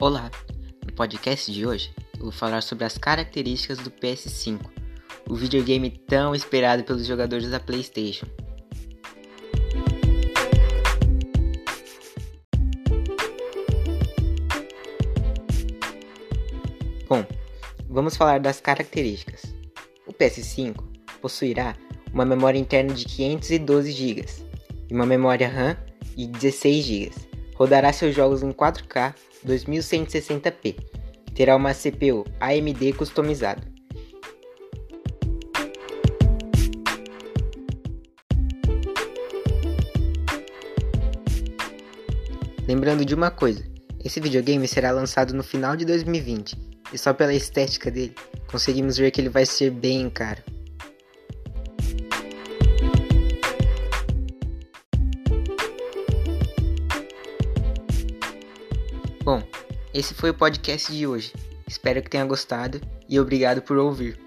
Olá! No podcast de hoje eu vou falar sobre as características do PS5, o videogame tão esperado pelos jogadores da PlayStation. Bom, vamos falar das características. O PS5 possuirá uma memória interna de 512 GB e uma memória RAM de 16 GB. Rodará seus jogos em 4K 2160p. Terá uma CPU AMD customizada. Lembrando de uma coisa, esse videogame será lançado no final de 2020 e só pela estética dele conseguimos ver que ele vai ser bem caro. Bom, esse foi o podcast de hoje. Espero que tenha gostado e obrigado por ouvir.